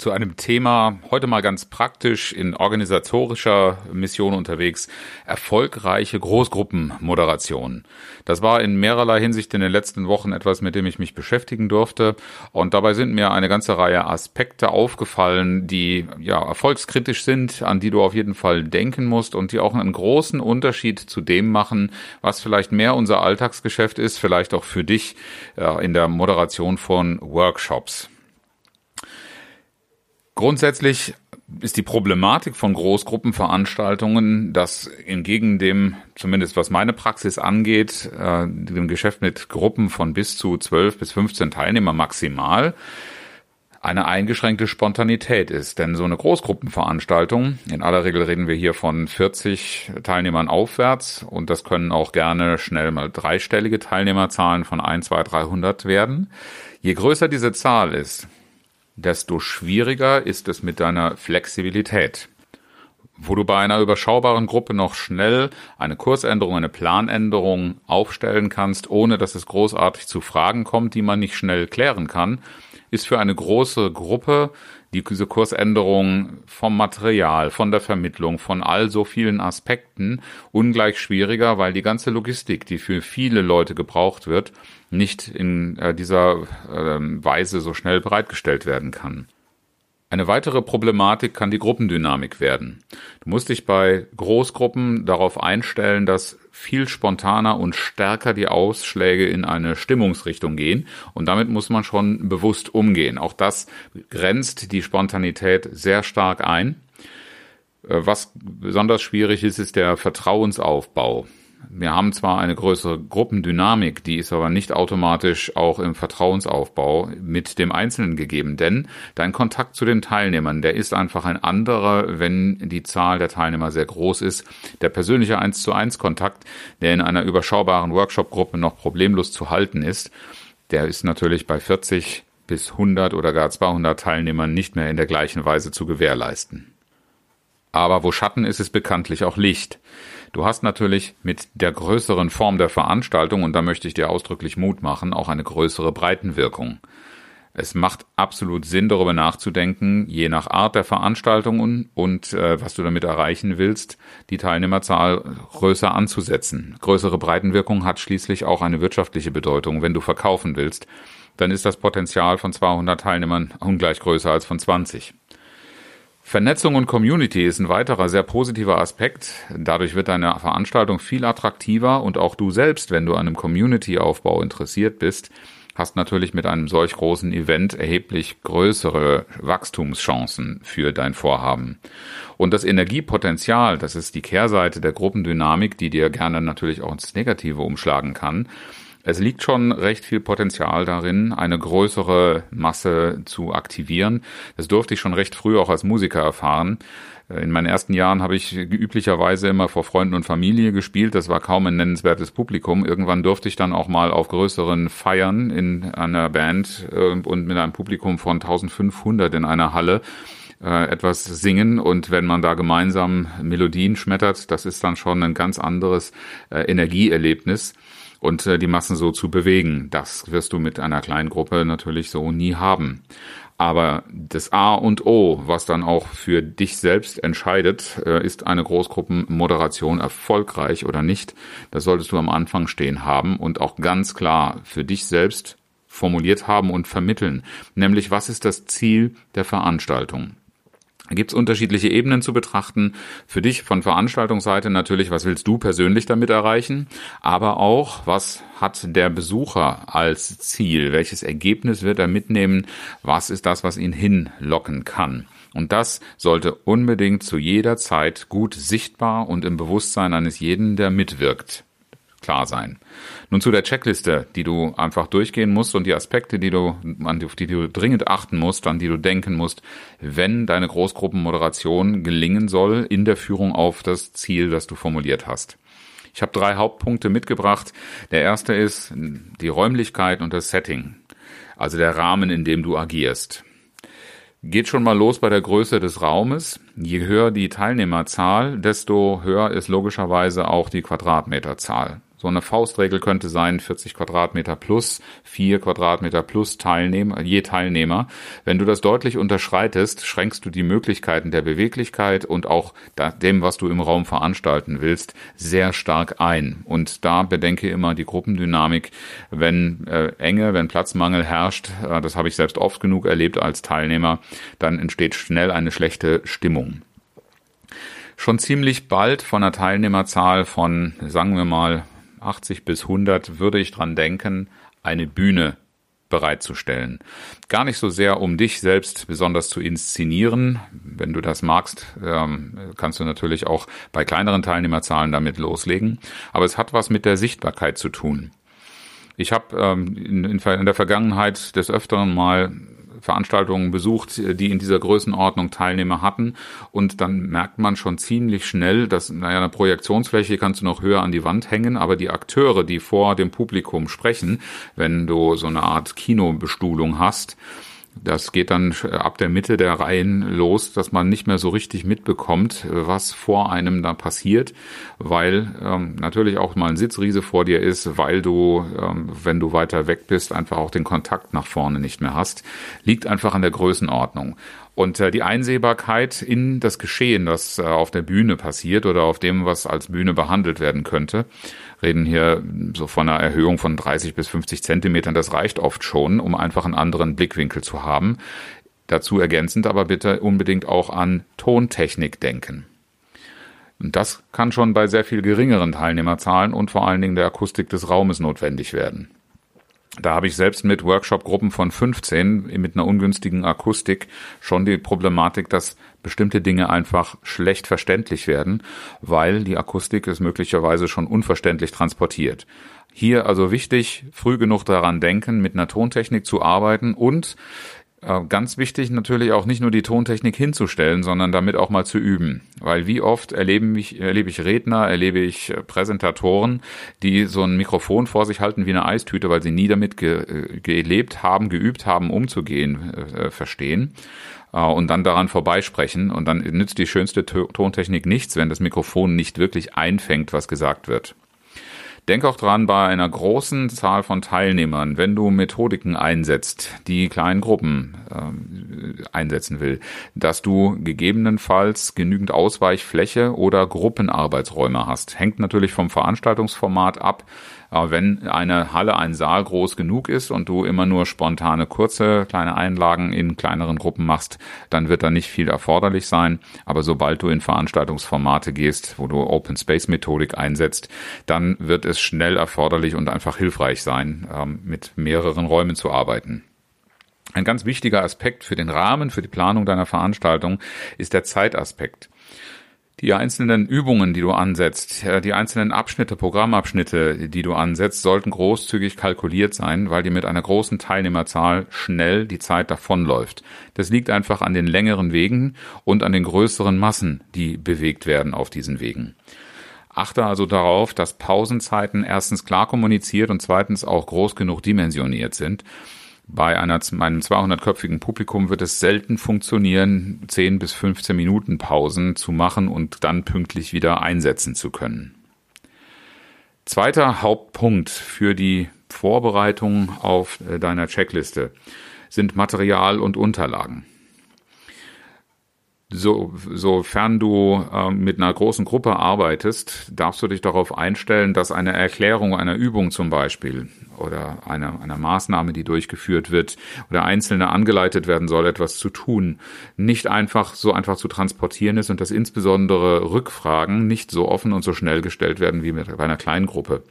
zu einem Thema, heute mal ganz praktisch in organisatorischer Mission unterwegs, erfolgreiche Großgruppenmoderation. Das war in mehrerlei Hinsicht in den letzten Wochen etwas, mit dem ich mich beschäftigen durfte. Und dabei sind mir eine ganze Reihe Aspekte aufgefallen, die ja erfolgskritisch sind, an die du auf jeden Fall denken musst und die auch einen großen Unterschied zu dem machen, was vielleicht mehr unser Alltagsgeschäft ist, vielleicht auch für dich äh, in der Moderation von Workshops. Grundsätzlich ist die Problematik von Großgruppenveranstaltungen, dass entgegen dem, zumindest was meine Praxis angeht, äh, dem Geschäft mit Gruppen von bis zu 12 bis 15 Teilnehmer maximal, eine eingeschränkte Spontanität ist. Denn so eine Großgruppenveranstaltung, in aller Regel reden wir hier von 40 Teilnehmern aufwärts und das können auch gerne schnell mal dreistellige Teilnehmerzahlen von 1, 2, 300 werden. Je größer diese Zahl ist, desto schwieriger ist es mit deiner Flexibilität. Wo du bei einer überschaubaren Gruppe noch schnell eine Kursänderung, eine Planänderung aufstellen kannst, ohne dass es großartig zu Fragen kommt, die man nicht schnell klären kann, ist für eine große Gruppe diese Kursänderung vom Material, von der Vermittlung, von all so vielen Aspekten ungleich schwieriger, weil die ganze Logistik, die für viele Leute gebraucht wird, nicht in äh, dieser äh, Weise so schnell bereitgestellt werden kann. Eine weitere Problematik kann die Gruppendynamik werden. Du musst dich bei Großgruppen darauf einstellen, dass viel spontaner und stärker die Ausschläge in eine Stimmungsrichtung gehen und damit muss man schon bewusst umgehen. Auch das grenzt die Spontanität sehr stark ein. Äh, was besonders schwierig ist, ist der Vertrauensaufbau. Wir haben zwar eine größere Gruppendynamik, die ist aber nicht automatisch auch im Vertrauensaufbau mit dem Einzelnen gegeben, denn dein Kontakt zu den Teilnehmern, der ist einfach ein anderer, wenn die Zahl der Teilnehmer sehr groß ist. Der persönliche 1 zu 1 Kontakt, der in einer überschaubaren Workshop-Gruppe noch problemlos zu halten ist, der ist natürlich bei 40 bis 100 oder gar 200 Teilnehmern nicht mehr in der gleichen Weise zu gewährleisten. Aber wo Schatten ist, ist bekanntlich auch Licht. Du hast natürlich mit der größeren Form der Veranstaltung, und da möchte ich dir ausdrücklich Mut machen, auch eine größere Breitenwirkung. Es macht absolut Sinn, darüber nachzudenken, je nach Art der Veranstaltung und, und äh, was du damit erreichen willst, die Teilnehmerzahl größer anzusetzen. Größere Breitenwirkung hat schließlich auch eine wirtschaftliche Bedeutung. Wenn du verkaufen willst, dann ist das Potenzial von 200 Teilnehmern ungleich größer als von 20. Vernetzung und Community ist ein weiterer sehr positiver Aspekt. Dadurch wird deine Veranstaltung viel attraktiver und auch du selbst, wenn du an einem Community-Aufbau interessiert bist, hast natürlich mit einem solch großen Event erheblich größere Wachstumschancen für dein Vorhaben. Und das Energiepotenzial, das ist die Kehrseite der Gruppendynamik, die dir gerne natürlich auch ins Negative umschlagen kann. Es liegt schon recht viel Potenzial darin, eine größere Masse zu aktivieren. Das durfte ich schon recht früh auch als Musiker erfahren. Äh, in meinen ersten Jahren habe ich üblicherweise immer vor Freunden und Familie gespielt. Das war kaum ein nennenswertes Publikum. Irgendwann durfte ich dann auch mal auf größeren Feiern in einer Band äh, und mit einem Publikum von 1500 in einer Halle äh, etwas singen und wenn man da gemeinsam Melodien schmettert, das ist dann schon ein ganz anderes Energieerlebnis und äh, die Massen so zu bewegen. Das wirst du mit einer kleinen Gruppe natürlich so nie haben. Aber das A und O, was dann auch für dich selbst entscheidet, äh, ist eine Großgruppenmoderation erfolgreich oder nicht. Das solltest du am Anfang stehen haben und auch ganz klar für dich selbst formuliert haben und vermitteln. Nämlich, was ist das Ziel der Veranstaltung? Gibt es unterschiedliche Ebenen zu betrachten. Für dich von Veranstaltungsseite natürlich, was willst du persönlich damit erreichen? Aber auch, was hat der Besucher als Ziel? Welches Ergebnis wird er mitnehmen? Was ist das, was ihn hinlocken kann? Und das sollte unbedingt zu jeder Zeit gut sichtbar und im Bewusstsein eines jeden, der mitwirkt, klar sein. Nun zu der Checkliste, die du einfach durchgehen musst und die Aspekte, die du, an die du dringend achten musst, an die du denken musst, wenn deine Großgruppenmoderation gelingen soll in der Führung auf das Ziel, das du formuliert hast. Ich habe drei Hauptpunkte mitgebracht. Der erste ist die Räumlichkeit und das Setting, also der Rahmen, in dem du agierst. Geht schon mal los bei der Größe des Raumes. Je höher die Teilnehmerzahl, desto höher ist logischerweise auch die Quadratmeterzahl. So eine Faustregel könnte sein 40 Quadratmeter plus 4 Quadratmeter plus Teilnehmer, je Teilnehmer. Wenn du das deutlich unterschreitest, schränkst du die Möglichkeiten der Beweglichkeit und auch dem, was du im Raum veranstalten willst, sehr stark ein. Und da bedenke immer die Gruppendynamik. Wenn äh, Enge, wenn Platzmangel herrscht, äh, das habe ich selbst oft genug erlebt als Teilnehmer, dann entsteht schnell eine schlechte Stimmung schon ziemlich bald von einer Teilnehmerzahl von, sagen wir mal, 80 bis 100 würde ich dran denken, eine Bühne bereitzustellen. Gar nicht so sehr, um dich selbst besonders zu inszenieren. Wenn du das magst, ähm, kannst du natürlich auch bei kleineren Teilnehmerzahlen damit loslegen. Aber es hat was mit der Sichtbarkeit zu tun. Ich habe ähm, in, der Vergangenheit des Öfteren mal Veranstaltungen besucht, die in dieser Größenordnung Teilnehmer hatten. Und dann merkt man schon ziemlich schnell, dass, naja, eine Projektionsfläche kannst du noch höher an die Wand hängen, aber die Akteure, die vor dem Publikum sprechen, wenn du so eine Art Kinobestuhlung hast, das geht dann ab der Mitte der Reihen los, dass man nicht mehr so richtig mitbekommt, was vor einem da passiert, weil ähm, natürlich auch mal ein Sitzriese vor dir ist, weil du, ähm, wenn du weiter weg bist, einfach auch den Kontakt nach vorne nicht mehr hast. Liegt einfach an der Größenordnung. Und äh, die Einsehbarkeit in das Geschehen, das äh, auf der Bühne passiert oder auf dem, was als Bühne behandelt werden könnte, reden hier so von einer Erhöhung von 30 bis 50 Zentimetern. Das reicht oft schon, um einfach einen anderen Blickwinkel zu haben. Dazu ergänzend aber bitte unbedingt auch an Tontechnik denken. Und das kann schon bei sehr viel geringeren Teilnehmerzahlen und vor allen Dingen der Akustik des Raumes notwendig werden. Da habe ich selbst mit Workshop-Gruppen von 15 mit einer ungünstigen Akustik schon die Problematik, dass bestimmte Dinge einfach schlecht verständlich werden, weil die Akustik es möglicherweise schon unverständlich transportiert. Hier also wichtig, früh genug daran denken, mit einer Tontechnik zu arbeiten und Ganz wichtig natürlich auch nicht nur die Tontechnik hinzustellen, sondern damit auch mal zu üben. Weil wie oft erlebe ich, erlebe ich Redner, erlebe ich äh, Präsentatoren, die so ein Mikrofon vor sich halten wie eine Eistüte, weil sie nie damit ge äh, gelebt haben, geübt haben, umzugehen, äh, verstehen und dann daran vorbeisprechen. Und dann nützt die schönste Tontechnik nichts, wenn das Mikrofon nicht wirklich einfängt, was gesagt wird. Denk auch dran, bei einer großen Zahl von Teilnehmern, wenn du Methodiken einsetzt, die kleinen Gruppen äh, einsetzen will, dass du gegebenenfalls genügend Ausweichfläche oder Gruppenarbeitsräume hast. Hängt natürlich vom Veranstaltungsformat ab. Aber wenn eine Halle, ein Saal groß genug ist und du immer nur spontane, kurze, kleine Einlagen in kleineren Gruppen machst, dann wird da nicht viel erforderlich sein. Aber sobald du in Veranstaltungsformate gehst, wo du Open Space Methodik einsetzt, dann wird es schnell erforderlich und einfach hilfreich sein, ähm, mit mehreren Räumen zu arbeiten. Ein ganz wichtiger Aspekt für den Rahmen, für die Planung deiner Veranstaltung ist der Zeitaspekt die einzelnen Übungen, die du ansetzt, die einzelnen Abschnitte, Programmabschnitte, die du ansetzt, sollten großzügig kalkuliert sein, weil dir mit einer großen Teilnehmerzahl schnell die Zeit davonläuft. Das liegt einfach an den längeren Wegen und an den größeren Massen, die bewegt werden auf diesen Wegen. Achte also darauf, dass Pausenzeiten erstens klar kommuniziert und zweitens auch groß genug dimensioniert sind bei einer, einem 200-köpfigen Publikum wird es selten funktionieren, 10 bis 15 Minuten Pausen zu machen und dann pünktlich wieder einsetzen zu können. Zweiter Hauptpunkt für die Vorbereitung auf äh, deiner Checkliste sind Material und Unterlagen so, sofern du äh, mit einer großen Gruppe arbeitest, darfst du dich darauf einstellen, dass eine Erklärung einer Übung zum Beispiel oder einer, einer Maßnahme, die durchgeführt wird oder Einzelne angeleitet werden soll, etwas zu tun, nicht einfach so einfach zu transportieren ist und dass insbesondere Rückfragen nicht so offen und so schnell gestellt werden wie mit, bei einer kleinen Gruppe.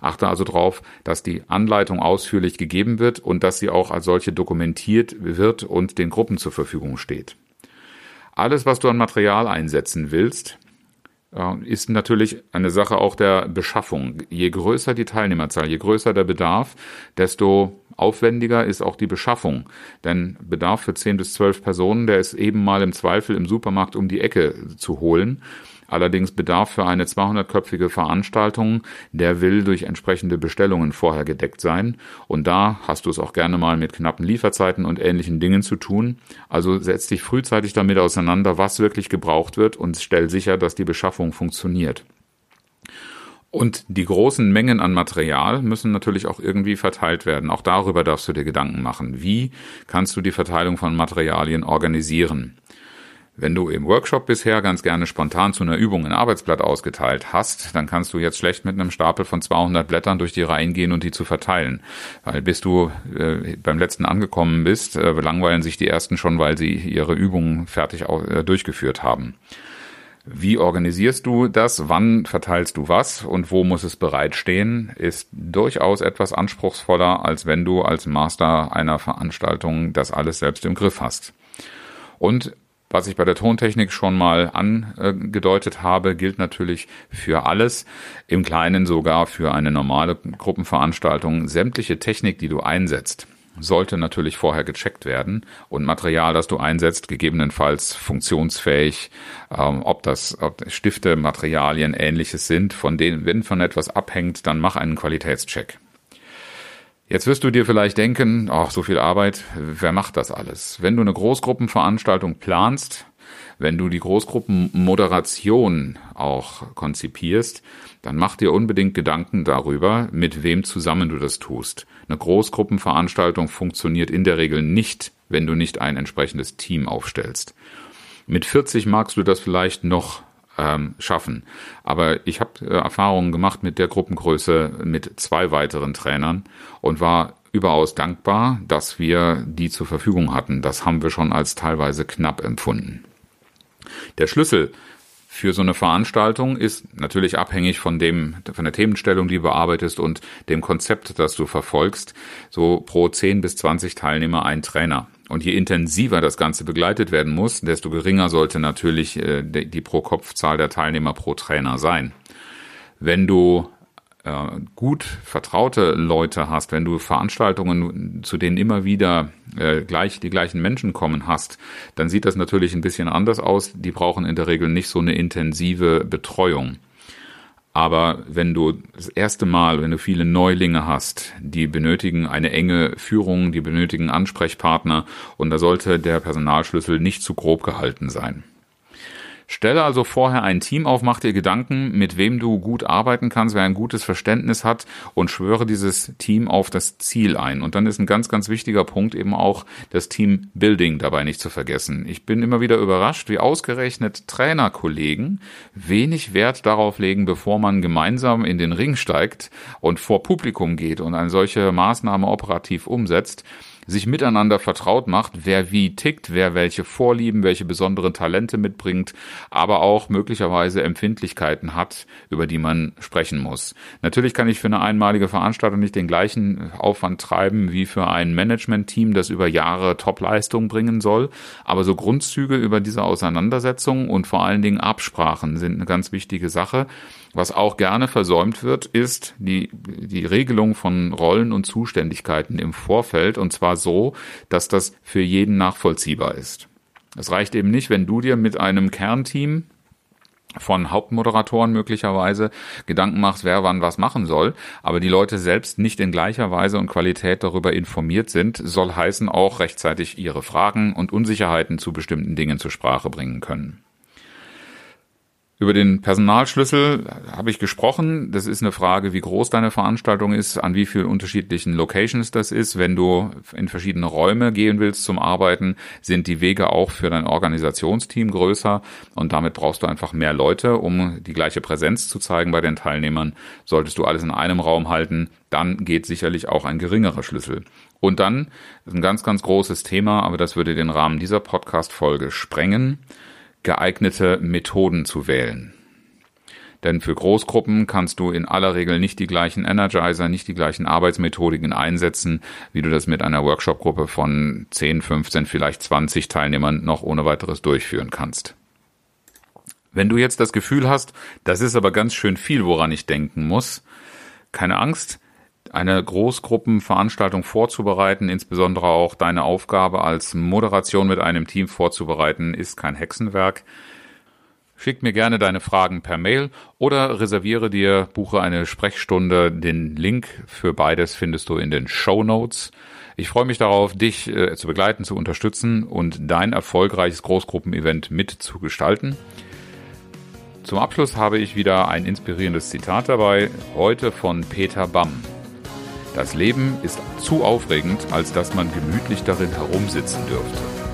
Achte also darauf, dass die Anleitung ausführlich gegeben wird und dass sie auch als solche dokumentiert wird und den Gruppen zur Verfügung steht alles, was du an Material einsetzen willst, ist natürlich eine Sache auch der Beschaffung. Je größer die Teilnehmerzahl, je größer der Bedarf, desto aufwendiger ist auch die Beschaffung. Denn Bedarf für 10 bis 12 Personen, der ist eben mal im Zweifel im Supermarkt um die Ecke zu holen. Allerdings Bedarf für eine 200-köpfige Veranstaltung, der will durch entsprechende Bestellungen vorher gedeckt sein. Und da hast du es auch gerne mal mit knappen Lieferzeiten und ähnlichen Dingen zu tun. Also setz dich frühzeitig damit auseinander, was wirklich gebraucht wird und stell sicher, dass die Beschaffung funktioniert. Und die großen Mengen an Material müssen natürlich auch irgendwie verteilt werden. Auch darüber darfst du dir Gedanken machen. Wie kannst du die Verteilung von Materialien organisieren? Wenn du im Workshop bisher ganz gerne spontan zu einer Übung ein Arbeitsblatt ausgeteilt hast, dann kannst du jetzt schlecht mit einem Stapel von 200 Blättern durch die Reihen gehen und die zu verteilen. Weil bis du äh, beim letzten angekommen bist, äh, langweilen sich die ersten schon, weil sie ihre Übungen fertig äh, durchgeführt haben. Wie organisierst du das? Wann verteilst du was? Und wo muss es bereitstehen? Ist durchaus etwas anspruchsvoller, als wenn du als Master einer Veranstaltung das alles selbst im Griff hast. Und was ich bei der Tontechnik schon mal angedeutet habe, gilt natürlich für alles, im Kleinen sogar für eine normale Gruppenveranstaltung. Sämtliche Technik, die du einsetzt, sollte natürlich vorher gecheckt werden und Material, das du einsetzt, gegebenenfalls funktionsfähig, ähm, ob das ob Stifte, Materialien, ähnliches sind, von denen, wenn von etwas abhängt, dann mach einen Qualitätscheck. Jetzt wirst du dir vielleicht denken, ach, so viel Arbeit, wer macht das alles? Wenn du eine Großgruppenveranstaltung planst, wenn du die Großgruppenmoderation auch konzipierst, dann mach dir unbedingt Gedanken darüber, mit wem zusammen du das tust. Eine Großgruppenveranstaltung funktioniert in der Regel nicht, wenn du nicht ein entsprechendes Team aufstellst. Mit 40 magst du das vielleicht noch ähm, schaffen. Aber ich habe äh, Erfahrungen gemacht mit der Gruppengröße mit zwei weiteren Trainern und war überaus dankbar, dass wir die zur Verfügung hatten. Das haben wir schon als teilweise knapp empfunden. Der Schlüssel für so eine Veranstaltung ist natürlich abhängig von dem, von der Themenstellung, die du bearbeitest und dem Konzept, das du verfolgst. So pro 10 bis 20 Teilnehmer ein Trainer. Und je intensiver das Ganze begleitet werden muss, desto geringer sollte natürlich äh, die Pro-Kopf-Zahl der Teilnehmer pro Trainer sein. Wenn du äh, gut vertraute Leute hast, wenn du Veranstaltungen, zu denen immer wieder äh, gleich die gleichen Menschen kommen hast, dann sieht das natürlich ein bisschen anders aus. Die brauchen in der Regel nicht so eine intensive Betreuung. Aber wenn du das erste Mal, wenn du viele Neulinge hast, die benötigen eine enge Führung, die benötigen Ansprechpartner und da sollte der Personalschlüssel nicht zu grob gehalten sein. Stelle also vorher ein Team auf, mach dir Gedanken, mit wem du gut arbeiten kannst, wer ein gutes Verständnis hat und schwöre dieses Team auf das Ziel ein. Und dann ist ein ganz, ganz wichtiger Punkt eben auch das Team Building dabei nicht zu vergessen. Ich bin immer wieder überrascht, wie ausgerechnet Trainerkollegen wenig Wert darauf legen, bevor man gemeinsam in den Ring steigt und vor Publikum geht und eine solche Maßnahme operativ umsetzt, sich miteinander vertraut macht, wer wie tickt, wer welche Vorlieben, welche besonderen Talente mitbringt, aber auch möglicherweise Empfindlichkeiten hat, über die man sprechen muss. Natürlich kann ich für eine einmalige Veranstaltung nicht den gleichen Aufwand treiben wie für ein Management-Team, das über Jahre Topleistung bringen soll, aber so Grundzüge über diese Auseinandersetzung und vor allen Dingen Absprachen sind eine ganz wichtige Sache. Was auch gerne versäumt wird, ist die, die Regelung von Rollen und Zuständigkeiten im Vorfeld und zwar so, dass das für jeden nachvollziehbar ist. Es reicht eben nicht, wenn du dir mit einem Kernteam von Hauptmoderatoren möglicherweise Gedanken machst, wer wann was machen soll, aber die Leute selbst nicht in gleicher Weise und Qualität darüber informiert sind, soll heißen auch rechtzeitig ihre Fragen und Unsicherheiten zu bestimmten Dingen zur Sprache bringen können. Über den Personalschlüssel habe ich gesprochen. Das ist eine Frage, wie groß deine Veranstaltung ist, an wie vielen unterschiedlichen Locations das ist. Wenn du in verschiedene Räume gehen willst zum Arbeiten, sind die Wege auch für dein Organisationsteam größer und damit brauchst du einfach mehr Leute, um die gleiche Präsenz zu zeigen bei den Teilnehmern. Solltest du alles in einem Raum halten, dann geht sicherlich auch ein geringerer Schlüssel. Und dann ist ein ganz, ganz großes Thema, aber das würde den Rahmen dieser Podcast-Folge sprengen geeignete Methoden zu wählen. Denn für Großgruppen kannst du in aller Regel nicht die gleichen Energizer, nicht die gleichen Arbeitsmethodiken einsetzen, wie du das mit einer Workshop-Gruppe von 10, 15, vielleicht 20 Teilnehmern noch ohne weiteres durchführen kannst. Wenn du jetzt das Gefühl hast, das ist aber ganz schön viel, woran ich denken muss, keine Angst, eine Großgruppenveranstaltung vorzubereiten, insbesondere auch deine Aufgabe als Moderation mit einem Team vorzubereiten, ist kein Hexenwerk. Schick mir gerne deine Fragen per Mail oder reserviere dir, buche eine Sprechstunde. Den Link für beides findest du in den Show Notes. Ich freue mich darauf, dich äh, zu begleiten, zu unterstützen und dein erfolgreiches Großgruppenevent mitzugestalten. Zum Abschluss habe ich wieder ein inspirierendes Zitat dabei, heute von Peter Bamm. Das Leben ist zu aufregend, als dass man gemütlich darin herumsitzen dürfte.